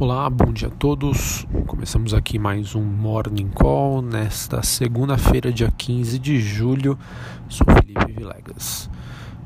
Olá, bom dia a todos. Começamos aqui mais um Morning Call nesta segunda-feira, dia 15 de julho. Sou Felipe Vilegas.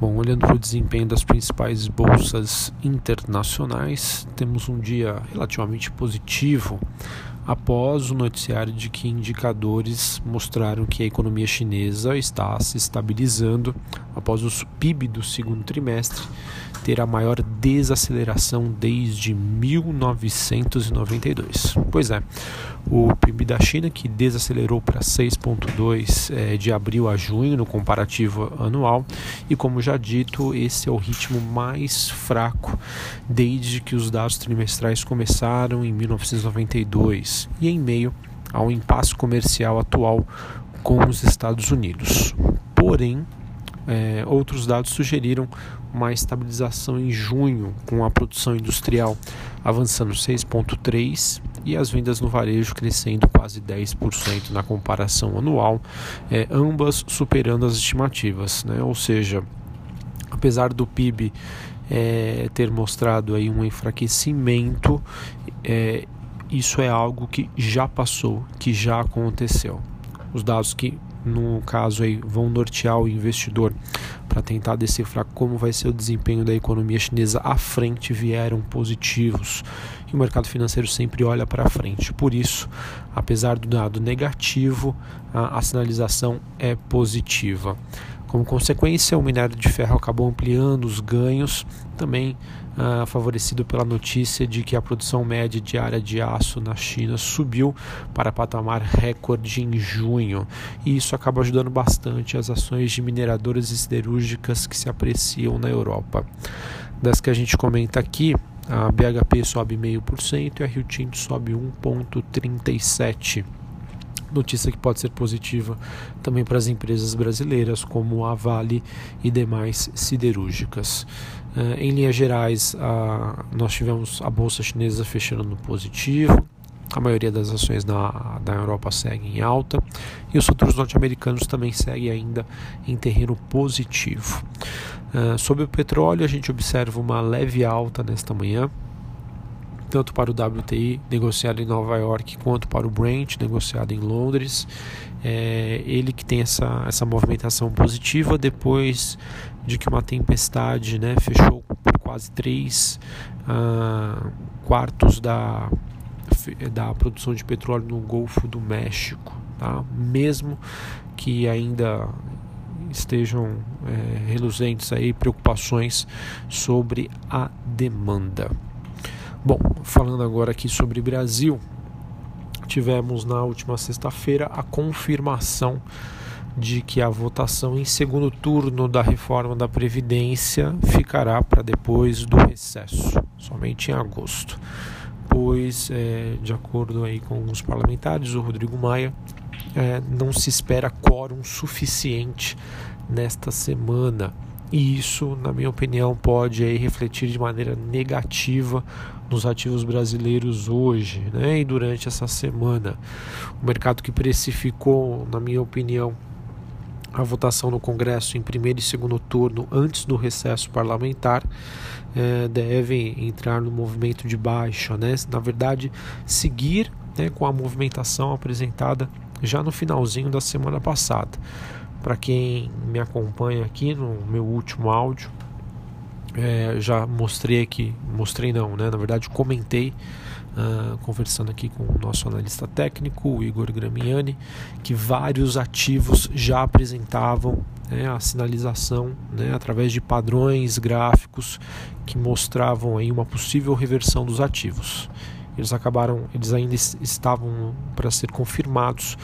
Bom, olhando para o desempenho das principais bolsas internacionais, temos um dia relativamente positivo após o noticiário de que indicadores mostraram que a economia chinesa está se estabilizando após o PIB do segundo trimestre ter a maior desaceleração desde 1992. Pois é, o PIB da China, que desacelerou para 6,2 é, de abril a junho no comparativo anual, e como já dito, esse é o ritmo mais fraco desde que os dados trimestrais começaram em 1992 e em meio ao impasse comercial atual com os Estados Unidos. Porém, é, outros dados sugeriram uma estabilização em junho, com a produção industrial avançando 6,3% e as vendas no varejo crescendo quase 10% na comparação anual, é, ambas superando as estimativas. Né? Ou seja, apesar do PIB é, ter mostrado aí um enfraquecimento, é, isso é algo que já passou, que já aconteceu. Os dados que no caso aí vão nortear o investidor para tentar decifrar como vai ser o desempenho da economia chinesa à frente vieram positivos. E o mercado financeiro sempre olha para frente. Por isso, apesar do dado negativo, a, a sinalização é positiva. Como consequência, o minério de ferro acabou ampliando os ganhos, também ah, favorecido pela notícia de que a produção média diária de aço na China subiu para patamar recorde em junho, e isso acaba ajudando bastante as ações de mineradoras e siderúrgicas que se apreciam na Europa. Das que a gente comenta aqui, a BHP sobe 0,5% e a Rio Tinto sobe 1,37% notícia que pode ser positiva também para as empresas brasileiras, como a Vale e demais siderúrgicas. Uh, em linhas gerais, uh, nós tivemos a bolsa chinesa fechando no positivo, a maioria das ações na, na Europa seguem em alta e os futuros norte-americanos também seguem ainda em terreno positivo. Uh, sobre o petróleo, a gente observa uma leve alta nesta manhã, tanto para o WTI negociado em Nova York quanto para o Brent negociado em Londres. É, ele que tem essa, essa movimentação positiva depois de que uma tempestade né, fechou por quase 3 uh, quartos da, da produção de petróleo no Golfo do México. Tá? Mesmo que ainda estejam é, reluzentes aí preocupações sobre a demanda. Bom, falando agora aqui sobre Brasil, tivemos na última sexta-feira a confirmação de que a votação em segundo turno da reforma da Previdência ficará para depois do recesso, somente em agosto. Pois, é, de acordo aí com os parlamentares, o Rodrigo Maia, é, não se espera quórum suficiente nesta semana e isso, na minha opinião, pode aí refletir de maneira negativa nos ativos brasileiros hoje né, e durante essa semana. O mercado que precificou, na minha opinião, a votação no Congresso em primeiro e segundo turno antes do recesso parlamentar é, deve entrar no movimento de baixa, né? na verdade, seguir né, com a movimentação apresentada já no finalzinho da semana passada. Para quem me acompanha aqui no meu último áudio, é, já mostrei aqui, mostrei não, né? Na verdade, comentei uh, conversando aqui com o nosso analista técnico, o Igor Gramiani, que vários ativos já apresentavam né, a sinalização né, através de padrões gráficos que mostravam aí uma possível reversão dos ativos. Eles acabaram, eles ainda estavam para ser confirmados,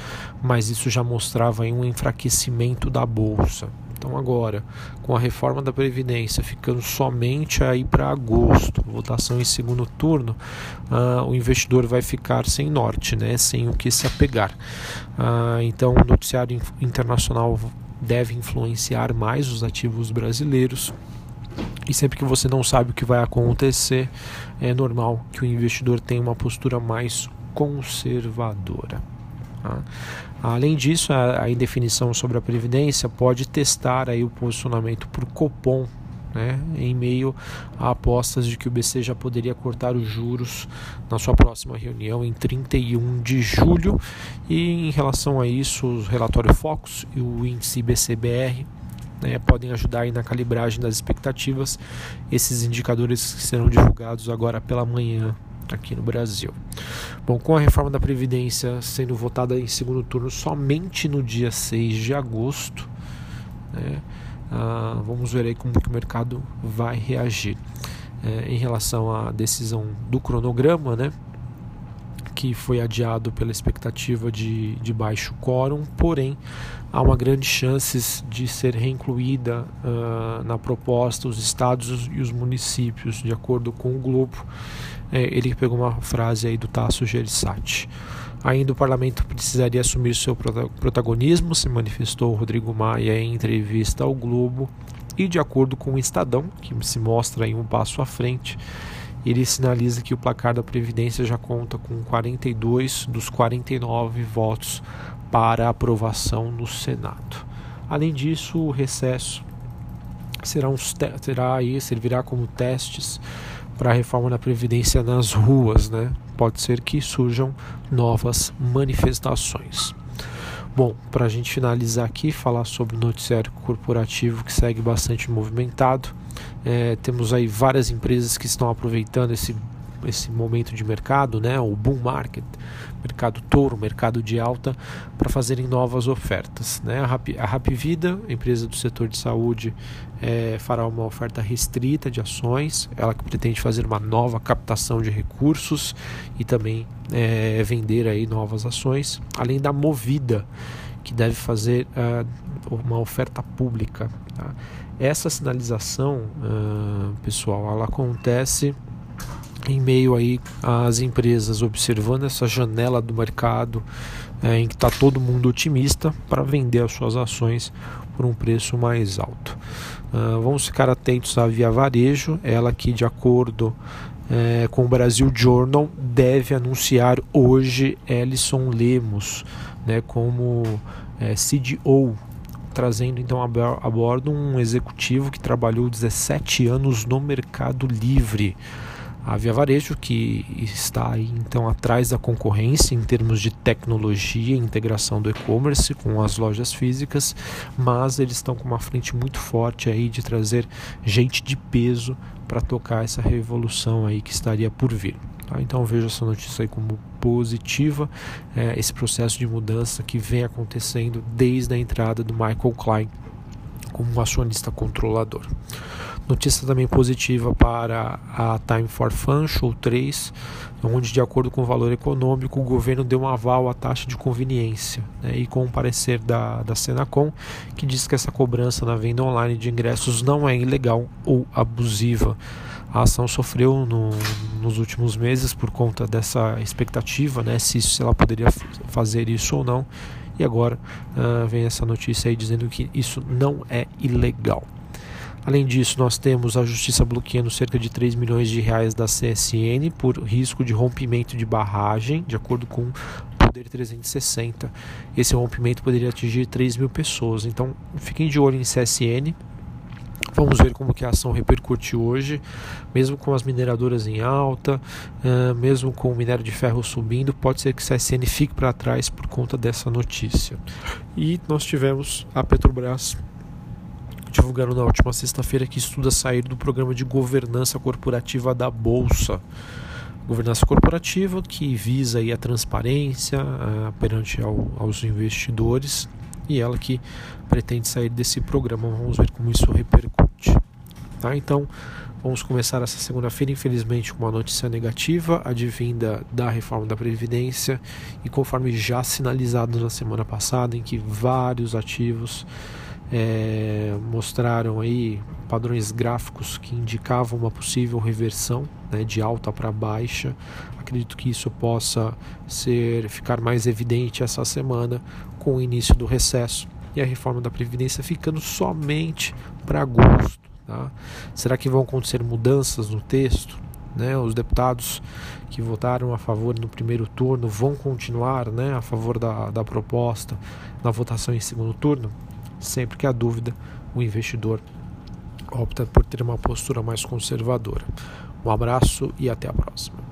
mas isso já mostrava um enfraquecimento da bolsa. Então agora, com a reforma da previdência ficando somente aí para agosto, votação em segundo turno, uh, o investidor vai ficar sem norte, né, sem o que se apegar. Uh, então o noticiário internacional deve influenciar mais os ativos brasileiros e sempre que você não sabe o que vai acontecer, é normal que o investidor tenha uma postura mais conservadora. Tá? Além disso, a, indefinição sobre a previdência pode testar aí o posicionamento por Copom né, em meio a apostas de que o BC já poderia cortar os juros na sua próxima reunião em 31 de julho. E em relação a isso, o relatório Focus e o índice BCBR né, podem ajudar na calibragem das expectativas. Esses indicadores serão divulgados agora pela manhã aqui no Brasil. Bom, com a reforma da Previdência sendo votada em segundo turno somente no dia 6 de agosto, né, ah, vamos ver aí como que o mercado vai reagir. É, em relação à decisão do cronograma, né, que foi adiado pela expectativa de, de baixo quórum, porém há uma grande chance de ser reincluída uh, na proposta os estados e os municípios, de acordo com o Globo. É, ele pegou uma frase aí do Tasso Gersati. Ainda o parlamento precisaria assumir seu protagonismo, se manifestou Rodrigo Maia em entrevista ao Globo, e de acordo com o Estadão, que se mostra em um passo à frente, ele sinaliza que o placar da Previdência já conta com 42 dos 49 votos para aprovação no Senado. Além disso, o recesso será, uns será aí, servirá como testes para a reforma da Previdência nas ruas. Né? Pode ser que surjam novas manifestações. Bom, para a gente finalizar aqui, falar sobre o noticiário corporativo que segue bastante movimentado. É, temos aí várias empresas que estão aproveitando esse, esse momento de mercado, né, o boom market, mercado touro, mercado de alta, para fazerem novas ofertas. Né? A, Rap, a Rapvida, empresa do setor de saúde, é, fará uma oferta restrita de ações, ela que pretende fazer uma nova captação de recursos e também é, vender aí novas ações, além da Movida, que deve fazer uh, uma oferta pública. Tá? Essa sinalização, uh, pessoal, ela acontece em meio aí às empresas observando essa janela do mercado é, em que está todo mundo otimista para vender as suas ações por um preço mais alto. Uh, vamos ficar atentos à Via Varejo, ela que de acordo é, com o Brasil Journal deve anunciar hoje Ellison Lemos né, como é, CDO trazendo então a bordo um executivo que trabalhou 17 anos no Mercado Livre. A Via Varejo, que está aí então atrás da concorrência em termos de tecnologia e integração do e-commerce com as lojas físicas, mas eles estão com uma frente muito forte aí de trazer gente de peso para tocar essa revolução aí que estaria por vir. Tá? Então vejo essa notícia aí como positiva, é, esse processo de mudança que vem acontecendo desde a entrada do Michael Klein como acionista controlador. Notícia também positiva para a Time for Financial 3, onde, de acordo com o valor econômico, o governo deu um aval à taxa de conveniência né, e com o parecer da, da Senacom, que diz que essa cobrança na venda online de ingressos não é ilegal ou abusiva. A ação sofreu no, nos últimos meses por conta dessa expectativa, né, se, se ela poderia fazer isso ou não. E agora uh, vem essa notícia aí dizendo que isso não é ilegal. Além disso, nós temos a justiça bloqueando cerca de 3 milhões de reais da CSN por risco de rompimento de barragem, de acordo com o Poder 360. Esse rompimento poderia atingir 3 mil pessoas. Então, fiquem de olho em CSN, Vamos ver como que a ação repercute hoje, mesmo com as mineradoras em alta, uh, mesmo com o minério de ferro subindo, pode ser que o CSN fique para trás por conta dessa notícia. E nós tivemos a Petrobras divulgando na última sexta-feira que estuda sair do programa de governança corporativa da Bolsa. Governança corporativa que visa a transparência uh, perante ao, aos investidores e ela que pretende sair desse programa. Vamos ver como isso repercute. Tá? Então, vamos começar essa segunda-feira, infelizmente, com uma notícia negativa, advinda da reforma da Previdência, e conforme já sinalizado na semana passada, em que vários ativos é, mostraram aí padrões gráficos que indicavam uma possível reversão né, de alta para baixa. Acredito que isso possa ser ficar mais evidente essa semana com o início do recesso e a reforma da Previdência ficando somente para agosto. Tá? Será que vão acontecer mudanças no texto? Né? Os deputados que votaram a favor no primeiro turno vão continuar né, a favor da, da proposta na votação em segundo turno? Sempre que há dúvida, o investidor opta por ter uma postura mais conservadora. Um abraço e até a próxima.